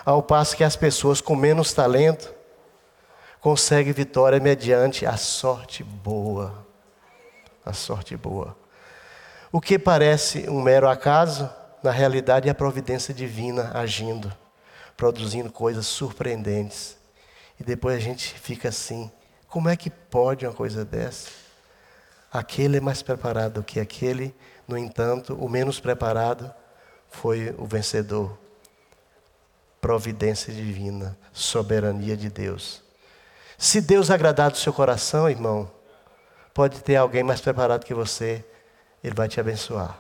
Ao passo que as pessoas com menos talento consegue vitória mediante a sorte boa. A sorte boa. O que parece um mero acaso, na realidade é a providência divina agindo, produzindo coisas surpreendentes. E depois a gente fica assim: como é que pode uma coisa dessa? Aquele é mais preparado do que aquele, no entanto, o menos preparado foi o vencedor. Providência divina, soberania de Deus. Se Deus agradar do seu coração, irmão, pode ter alguém mais preparado que você, ele vai te abençoar.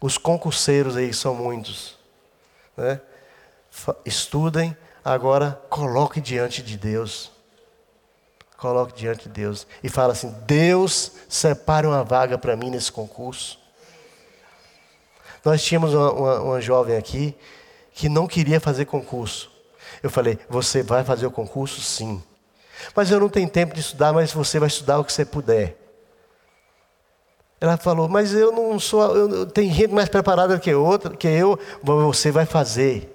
Os concurseiros aí são muitos. Né? Estudem, agora coloque diante de Deus. Coloque diante de Deus e fala assim: Deus, separe uma vaga para mim nesse concurso. Nós tínhamos uma, uma, uma jovem aqui que não queria fazer concurso. Eu falei: Você vai fazer o concurso? Sim. Mas eu não tenho tempo de estudar, mas você vai estudar o que você puder. Ela falou: Mas eu não sou. Eu, tem gente mais preparada que outra, que eu. Você vai fazer.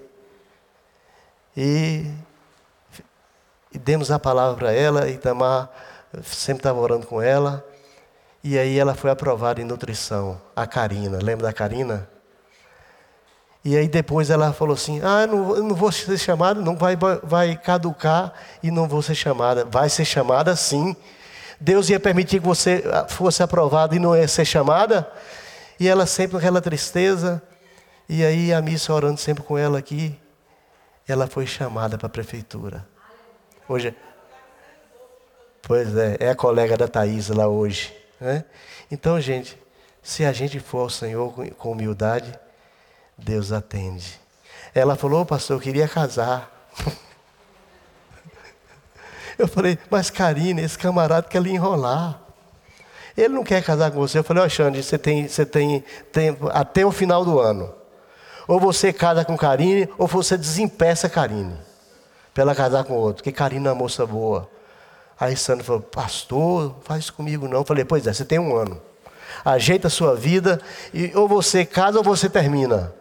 E, e demos a palavra para ela, e Tamar sempre estava orando com ela. E aí ela foi aprovada em nutrição, a Karina. Lembra da Karina? E aí depois ela falou assim: Ah, não, não vou ser chamada, não vai, vai caducar e não vou ser chamada. Vai ser chamada sim. Deus ia permitir que você ah, fosse aprovada e não ia ser chamada. E ela sempre com aquela tristeza. E aí a missa orando sempre com ela aqui. Ela foi chamada para a prefeitura. Hoje. Pois é, é a colega da Thaís lá hoje. Né? Então, gente, se a gente for ao Senhor com humildade Deus atende. Ela falou, pastor, eu queria casar. [laughs] Eu falei, mas Karine, esse camarada quer lhe enrolar. Ele não quer casar com você. Eu falei, Alexandre, você tem, você tem tempo até o final do ano. Ou você casa com Karine, ou você desempeça Karine. Para ela casar com outro. Porque Karine é uma moça boa. Aí Sandro falou, pastor, faz isso comigo não. Eu falei, pois é, você tem um ano. Ajeita a sua vida, e ou você casa ou você termina.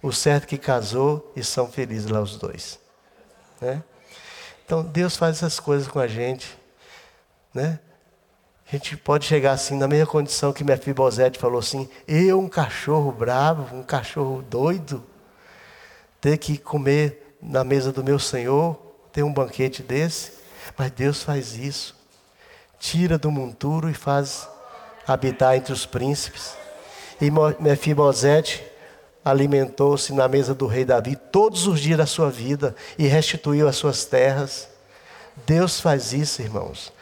O certo é que casou e são felizes lá os dois. Né? Então Deus faz essas coisas com a gente. Né? A gente pode chegar assim, na mesma condição que Mefibosete falou assim: eu, um cachorro bravo, um cachorro doido, ter que comer na mesa do meu Senhor, ter um banquete desse. Mas Deus faz isso. Tira do monturo e faz habitar entre os príncipes. E Mefibosete alimentou-se na mesa do rei Davi todos os dias da sua vida e restituiu as suas terras. Deus faz isso, irmãos.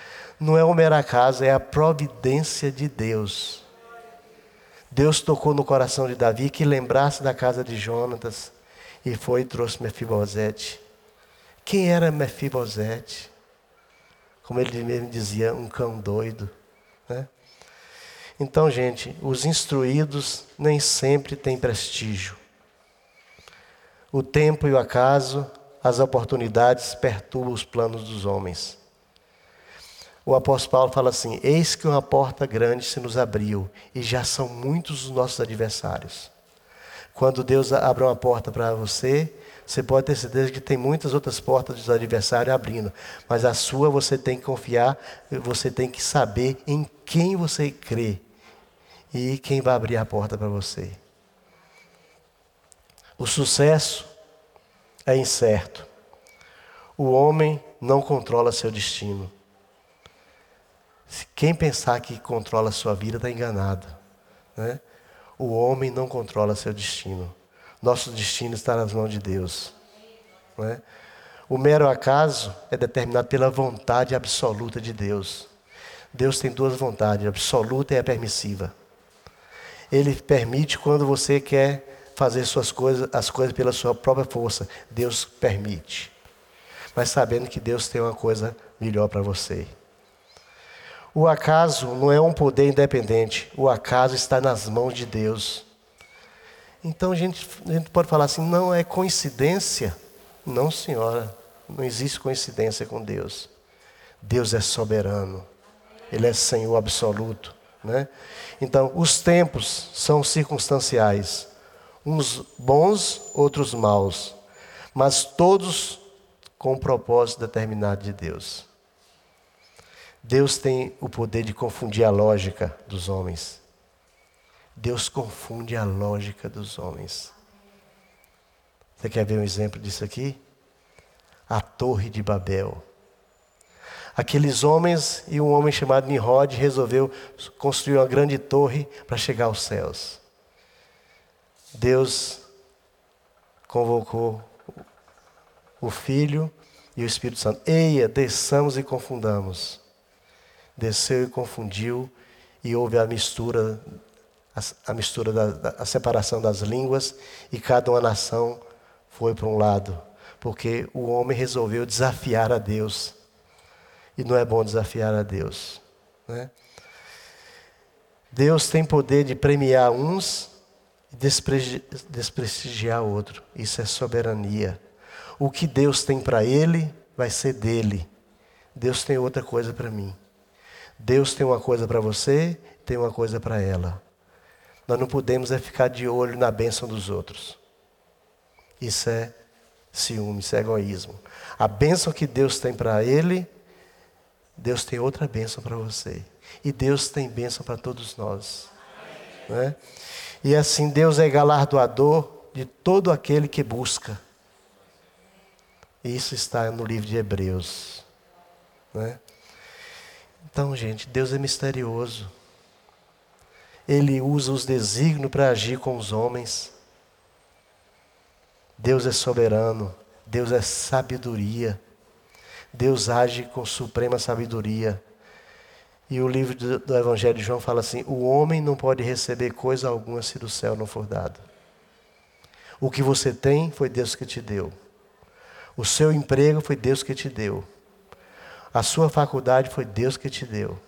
Não é o mero acaso, é a providência de Deus. Deus tocou no coração de Davi que lembrasse da casa de Jonatas e foi e trouxe Mefibosete. Quem era Mefibosete? Como ele mesmo dizia, um cão doido. Né? Então, gente, os instruídos nem sempre têm prestígio. O tempo e o acaso, as oportunidades perturbam os planos dos homens. O apóstolo Paulo fala assim: Eis que uma porta grande se nos abriu, e já são muitos os nossos adversários. Quando Deus abre uma porta para você, você pode ter certeza que tem muitas outras portas dos adversários abrindo, mas a sua você tem que confiar, você tem que saber em quem você crê e quem vai abrir a porta para você. O sucesso é incerto. O homem não controla seu destino. Quem pensar que controla a sua vida está enganado. Né? O homem não controla seu destino. Nosso destino está nas mãos de Deus. Né? O mero acaso é determinado pela vontade absoluta de Deus. Deus tem duas vontades, a absoluta e a permissiva. Ele permite quando você quer fazer suas coisas, as coisas pela sua própria força. Deus permite. Mas sabendo que Deus tem uma coisa melhor para você. O acaso não é um poder independente. O acaso está nas mãos de Deus. Então a gente, a gente pode falar assim: não é coincidência. Não, senhora. Não existe coincidência com Deus. Deus é soberano. Ele é Senhor absoluto. Né? Então, os tempos são circunstanciais, uns bons, outros maus, mas todos com um propósito determinado de Deus. Deus tem o poder de confundir a lógica dos homens. Deus confunde a lógica dos homens. Você quer ver um exemplo disso aqui? A Torre de Babel. Aqueles homens e um homem chamado Nimrod resolveu construir uma grande torre para chegar aos céus. Deus convocou o Filho e o Espírito Santo. Eia, desçamos e confundamos. Desceu e confundiu, e houve a mistura, a, mistura da, da a separação das línguas, e cada uma nação foi para um lado, porque o homem resolveu desafiar a Deus E não é bom desafiar a Deus. Né? Deus tem poder de premiar uns e desprestigiar outro. Isso é soberania. O que Deus tem para ele vai ser dele. Deus tem outra coisa para mim. Deus tem uma coisa para você, tem uma coisa para ela. Nós não podemos é ficar de olho na bênção dos outros. Isso é ciúme, isso é egoísmo. A bênção que Deus tem para ele, Deus tem outra bênção para você. E Deus tem bênção para todos nós. Né? E assim, Deus é galardoador de todo aquele que busca. Isso está no livro de Hebreus. Né? Então, gente, Deus é misterioso. Ele usa os desígnios para agir com os homens. Deus é soberano. Deus é sabedoria. Deus age com suprema sabedoria. E o livro do, Evangelho de João fala assim: o homem não pode receber coisa alguma se do céu não for dado. O que você tem foi Deus que te deu. O seu emprego foi Deus que te deu. A sua faculdade foi Deus que te deu.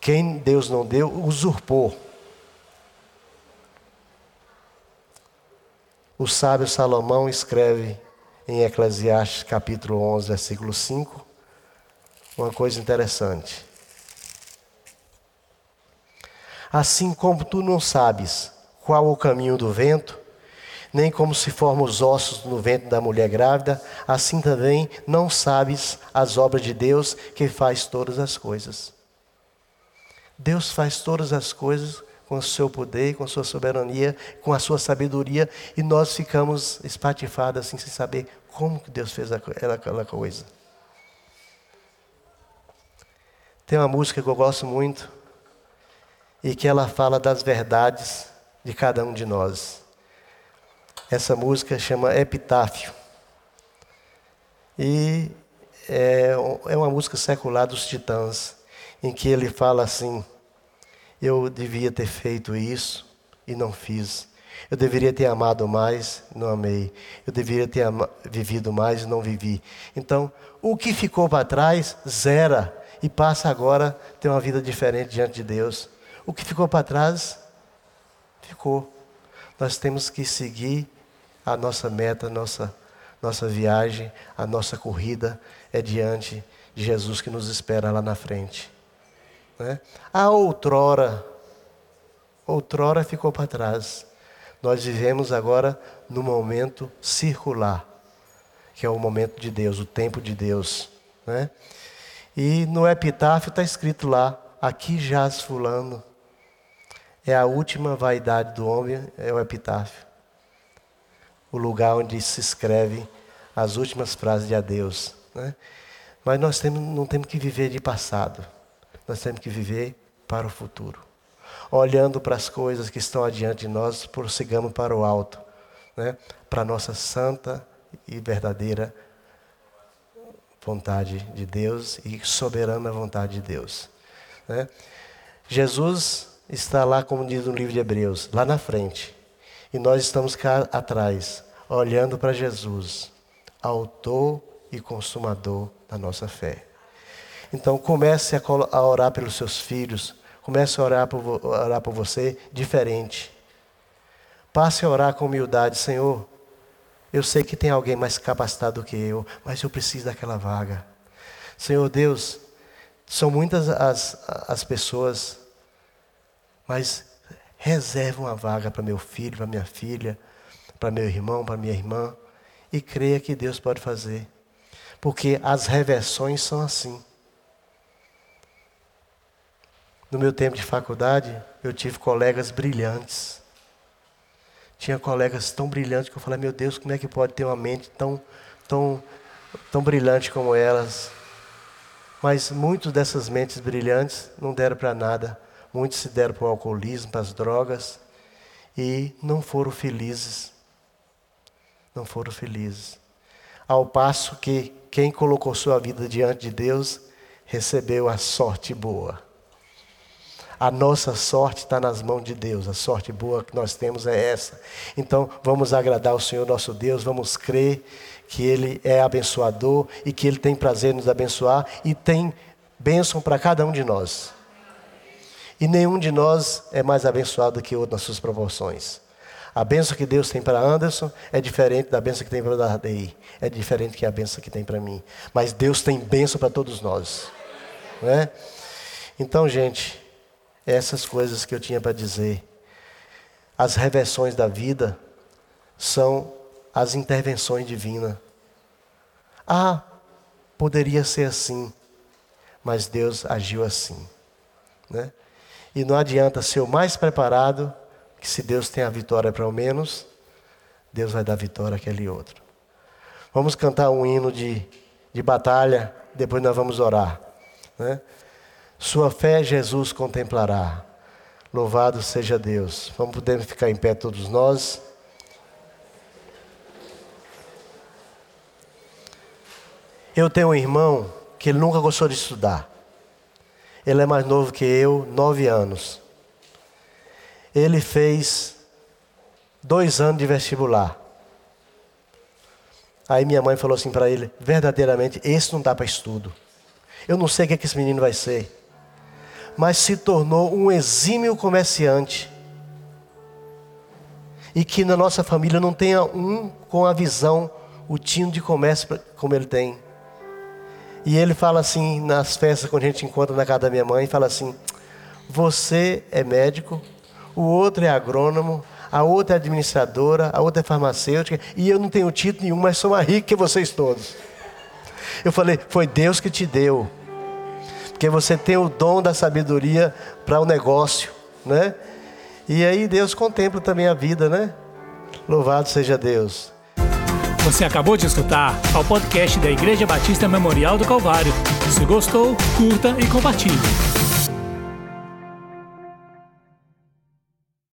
Quem Deus não deu, usurpou. O sábio Salomão escreve em Eclesiastes capítulo 11, versículo 5, uma coisa interessante. Assim como tu não sabes qual o caminho do vento, nem como se formam os ossos no ventre da mulher grávida, assim também não sabes as obras de Deus que faz todas as coisas. Deus faz todas as coisas com o seu poder, com a sua soberania, com a sua sabedoria, e nós ficamos espatifados assim, sem saber como que Deus fez aquela coisa. Tem uma música que eu gosto muito, e que ela fala das verdades de cada um de nós. Essa música chama Epitáfio. E é, é uma música secular dos Titãs, em que ele fala assim: Eu devia ter feito isso e não fiz. Eu deveria ter amado mais, não amei. Eu deveria ter vivido mais e não vivi. Então, o que ficou para trás, zera e passa agora a ter uma vida diferente diante de Deus. O que ficou para trás, ficou. Nós temos que seguir a nossa meta, a nossa, nossa viagem, a nossa corrida é diante de Jesus que nos espera lá na frente. Né? A outrora, outrora ficou para trás. Nós vivemos agora no momento circular, que é o momento de Deus, o tempo de Deus. Né? E no epitáfio está escrito lá: aqui jaz Fulano. É a última vaidade do homem, é o epitáfio o lugar onde se escreve as últimas frases de adeus. Né? Mas nós temos, não temos que viver de passado, nós temos que viver para o futuro. Olhando para as coisas que estão adiante de nós, prossigamos para o alto, né? para a nossa santa e verdadeira vontade de Deus e soberana vontade de Deus. Né? Jesus está lá, como diz no livro de Hebreus, lá na frente. E nós estamos cá atrás, olhando para Jesus, autor e consumador da nossa fé. Então comece a orar pelos seus filhos, comece a orar por, orar por você diferente. Passe a orar com humildade, Senhor. Eu sei que tem alguém mais capacitado do que eu, mas eu preciso daquela vaga. Senhor Deus, são muitas as, as pessoas, mas Reserve uma vaga para meu filho, para minha filha, para meu irmão, para minha irmã. E creia que Deus pode fazer. Porque as reversões são assim. No meu tempo de faculdade, eu tive colegas brilhantes. Tinha colegas tão brilhantes que eu falei, meu Deus, como é que pode ter uma mente tão, tão, tão brilhante como elas? Mas muitas dessas mentes brilhantes não deram para nada Muitos se deram para o alcoolismo, para as drogas e não foram felizes. Não foram felizes. Ao passo que quem colocou sua vida diante de Deus recebeu a sorte boa. A nossa sorte está nas mãos de Deus. A sorte boa que nós temos é essa. Então, vamos agradar o Senhor nosso Deus, vamos crer que Ele é abençoador e que Ele tem prazer em nos abençoar e tem bênção para cada um de nós. E nenhum de nós é mais abençoado que outro nas suas proporções. A bênção que Deus tem para Anderson é diferente da bênção que tem para Dardei. É diferente que a bênção que tem para mim. Mas Deus tem bênção para todos nós. Não é? Então, gente, essas coisas que eu tinha para dizer. As reversões da vida são as intervenções divinas. Ah, poderia ser assim, mas Deus agiu assim. Né? E não adianta ser o mais preparado, que se Deus tem a vitória para o menos, Deus vai dar vitória àquele outro. Vamos cantar um hino de, de batalha, depois nós vamos orar. Né? Sua fé Jesus contemplará. Louvado seja Deus. Vamos poder ficar em pé todos nós. Eu tenho um irmão que nunca gostou de estudar. Ele é mais novo que eu, nove anos. Ele fez dois anos de vestibular. Aí minha mãe falou assim para ele: verdadeiramente, esse não dá para estudo. Eu não sei o que, é que esse menino vai ser mas se tornou um exímio comerciante. E que na nossa família não tenha um com a visão, o tino de comércio como ele tem. E ele fala assim, nas festas, quando a gente encontra na casa da minha mãe, fala assim: Você é médico, o outro é agrônomo, a outra é administradora, a outra é farmacêutica, e eu não tenho título nenhum, mas sou mais rico que vocês todos. Eu falei: Foi Deus que te deu. Porque você tem o dom da sabedoria para o negócio, né? E aí Deus contempla também a vida, né? Louvado seja Deus. Você acabou de escutar o podcast da Igreja Batista Memorial do Calvário. Se gostou, curta e compartilhe.